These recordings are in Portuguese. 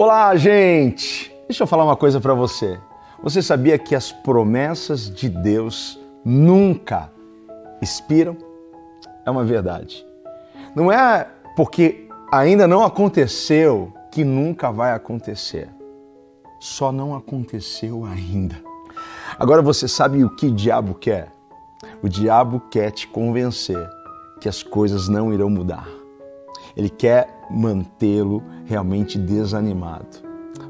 Olá, gente! Deixa eu falar uma coisa para você. Você sabia que as promessas de Deus nunca expiram? É uma verdade. Não é porque ainda não aconteceu que nunca vai acontecer. Só não aconteceu ainda. Agora você sabe o que o diabo quer? O diabo quer te convencer que as coisas não irão mudar. Ele quer mantê-lo realmente desanimado,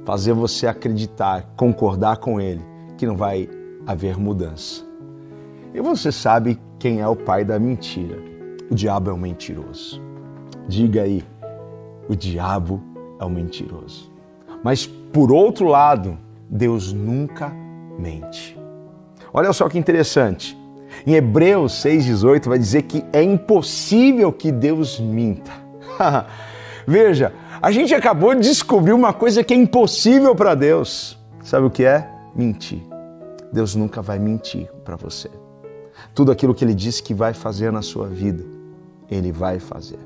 fazer você acreditar, concordar com ele que não vai haver mudança. E você sabe quem é o pai da mentira? O diabo é um mentiroso. Diga aí, o diabo é um mentiroso. Mas por outro lado, Deus nunca mente. Olha só que interessante. Em Hebreus 6,18 vai dizer que é impossível que Deus minta. Veja, a gente acabou de descobrir uma coisa que é impossível para Deus. Sabe o que é? Mentir. Deus nunca vai mentir para você. Tudo aquilo que ele disse que vai fazer na sua vida, ele vai fazer.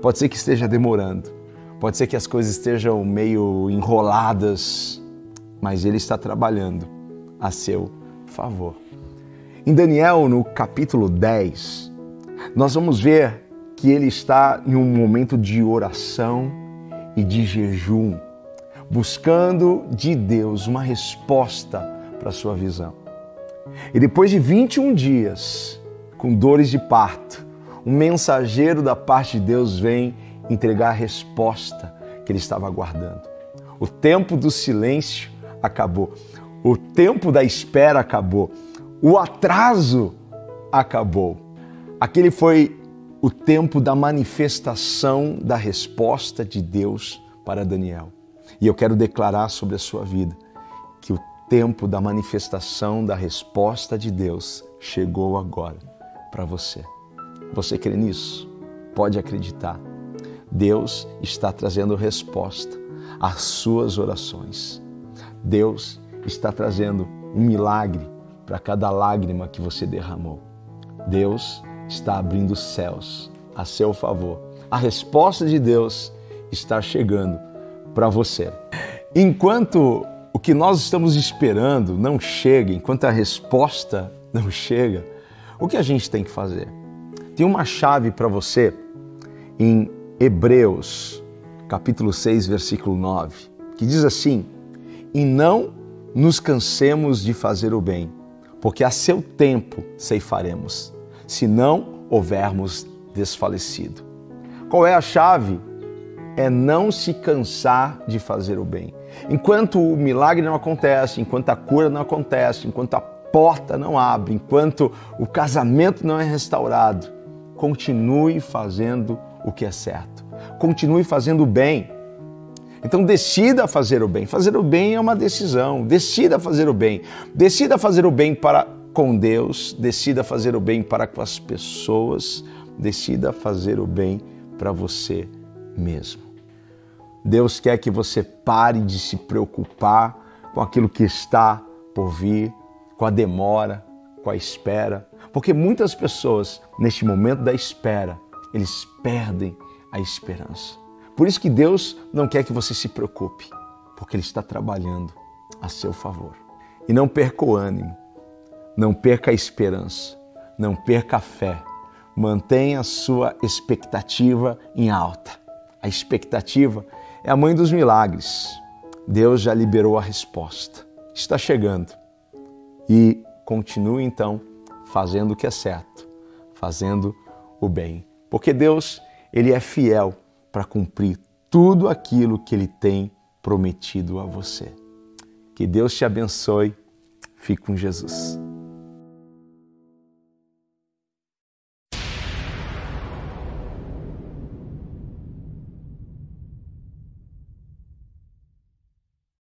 Pode ser que esteja demorando, pode ser que as coisas estejam meio enroladas, mas ele está trabalhando a seu favor. Em Daniel, no capítulo 10, nós vamos ver que ele está em um momento de oração e de jejum, buscando de Deus uma resposta para a sua visão. E depois de 21 dias, com dores de parto, um mensageiro da parte de Deus vem entregar a resposta que ele estava aguardando. O tempo do silêncio acabou. O tempo da espera acabou. O atraso acabou. Aquele foi o tempo da manifestação da resposta de Deus para Daniel. E eu quero declarar sobre a sua vida que o tempo da manifestação da resposta de Deus chegou agora para você. Você crê nisso? Pode acreditar. Deus está trazendo resposta às suas orações. Deus está trazendo um milagre para cada lágrima que você derramou. Deus está abrindo os céus a seu favor. A resposta de Deus está chegando para você. Enquanto o que nós estamos esperando não chega, enquanto a resposta não chega, o que a gente tem que fazer? Tem uma chave para você em Hebreus, capítulo 6, versículo 9, que diz assim: E não nos cansemos de fazer o bem porque a seu tempo ceifaremos, se não houvermos desfalecido. Qual é a chave? É não se cansar de fazer o bem. Enquanto o milagre não acontece, enquanto a cura não acontece, enquanto a porta não abre, enquanto o casamento não é restaurado, continue fazendo o que é certo. Continue fazendo o bem então decida fazer o bem. Fazer o bem é uma decisão. Decida fazer o bem. Decida fazer o bem para com Deus, decida fazer o bem para com as pessoas, decida fazer o bem para você mesmo. Deus quer que você pare de se preocupar com aquilo que está por vir, com a demora, com a espera, porque muitas pessoas neste momento da espera, eles perdem a esperança. Por isso que Deus não quer que você se preocupe, porque Ele está trabalhando a seu favor. E não perca o ânimo, não perca a esperança, não perca a fé. Mantenha a sua expectativa em alta. A expectativa é a mãe dos milagres. Deus já liberou a resposta. Está chegando. E continue então fazendo o que é certo, fazendo o bem. Porque Deus, ele é fiel para cumprir tudo aquilo que Ele tem prometido a você. Que Deus te abençoe. Fique com Jesus.